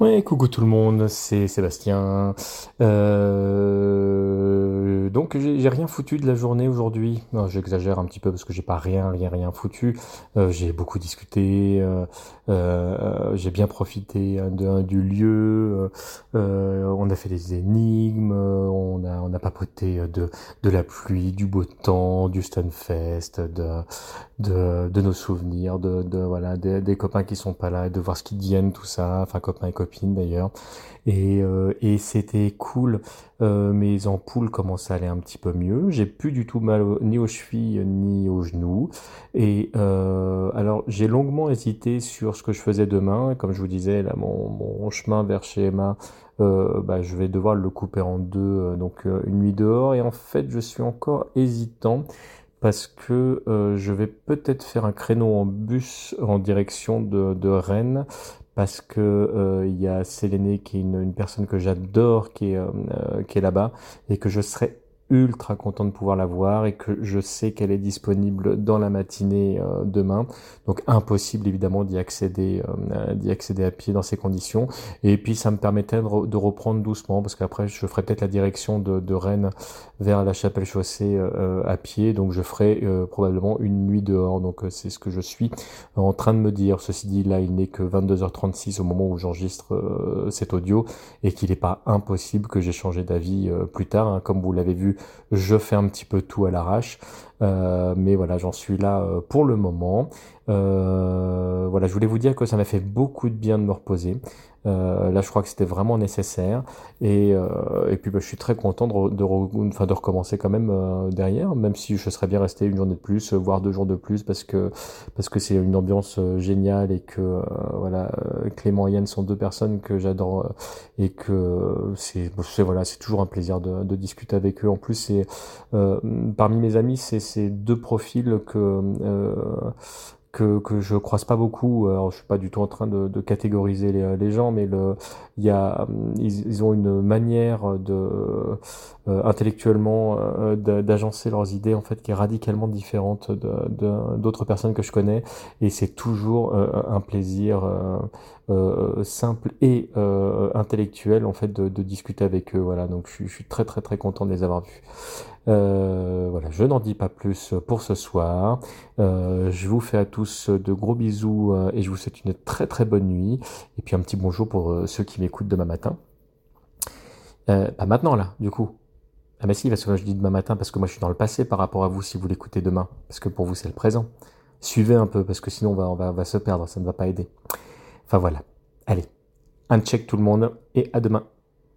Ouais, coucou tout le monde, c'est Sébastien. Euh, donc j'ai rien foutu de la journée aujourd'hui. J'exagère un petit peu parce que j'ai pas rien, rien, rien foutu. Euh, j'ai beaucoup discuté, euh, euh, j'ai bien profité de, du lieu. euh, on a fait des énigmes, on a, on a papoté de, de la pluie, du beau temps, du Stunfest, de, de, de nos souvenirs, de, de voilà, des, des copains qui sont pas là, de voir ce qu'ils deviennent, tout ça, enfin copains et copines d'ailleurs. Et, euh, et c'était cool. Euh, mes ampoules commencent à aller un petit peu mieux. J'ai plus du tout mal ni aux chevilles ni aux genoux. Et euh, alors j'ai longuement hésité sur ce que je faisais demain. Comme je vous disais, là mon, chemin vers chez Emma, euh, bah, je vais devoir le couper en deux, donc une nuit dehors. Et en fait, je suis encore hésitant parce que je vais peut-être faire un créneau en bus en direction de Rennes parce que euh, y a Séléné qui est une, personne que j'adore qui est, euh, euh, est là-bas et que je serais ultra content de pouvoir la voir et que je sais qu'elle est disponible dans la matinée euh, demain. Donc impossible évidemment d'y accéder, euh, d'y accéder à pied dans ces conditions. Et puis ça me permettait de, re- de reprendre doucement parce qu'après je ferai peut-être la direction de, Rennes vers la chapelle chaussée euh, à pied. Donc je ferai probablement une nuit dehors. Donc c'est ce que je suis en train de me dire. Ceci dit, là il n'est que 22h36 au moment où j'enregistre cet audio et qu'il n'est pas impossible que j'ai changé d'avis plus tard. hein. Comme vous l'avez vu, je fais un petit peu tout à l'arrache. Euh, mais voilà, j'en suis là euh, pour le moment. Euh, voilà, je voulais vous dire que ça m'a fait beaucoup de bien de me reposer. Euh, là, je crois que c'était vraiment nécessaire. Et, euh, et puis, bah, je suis très content de, de, re- de recommencer quand même euh, derrière, même si je serais bien resté une journée de plus, euh, voire deux jours de plus, parce que parce que c'est une ambiance géniale et que voilà, Clément et Yann sont deux personnes que j'adore et que c'est voilà, c'est toujours un plaisir de, de discuter avec eux. En plus, c'est parmi mes amis, c'est c'est deux profils que euh, que, que je croise pas beaucoup. Alors, je suis pas du tout en train de, catégoriser les, gens, mais y a, hum, ils, ont une manière de euh, intellectuellement euh, d'a- d'agencer leurs idées en fait qui est radicalement différente d'autres personnes que je connais, et c'est toujours euh, un plaisir euh, euh, simple et euh, intellectuel en fait de, discuter avec eux. Voilà, donc je, je suis très très très content de les avoir vus. Euh, voilà, je n'en dis pas plus pour ce soir. Euh, je vous fais à tous de gros bisous euh, et je vous souhaite une très très bonne nuit. Et puis un petit bonjour pour ceux qui m'écoutent demain matin. Euh, pas maintenant là, du coup. Ah mais si, parce que je dis demain matin parce que moi je suis dans le passé par rapport à vous si vous l'écoutez demain. Parce que pour vous c'est le présent. Suivez un peu parce que sinon on va se perdre, ça ne va pas aider. Enfin voilà. Allez, un check tout le monde et à demain.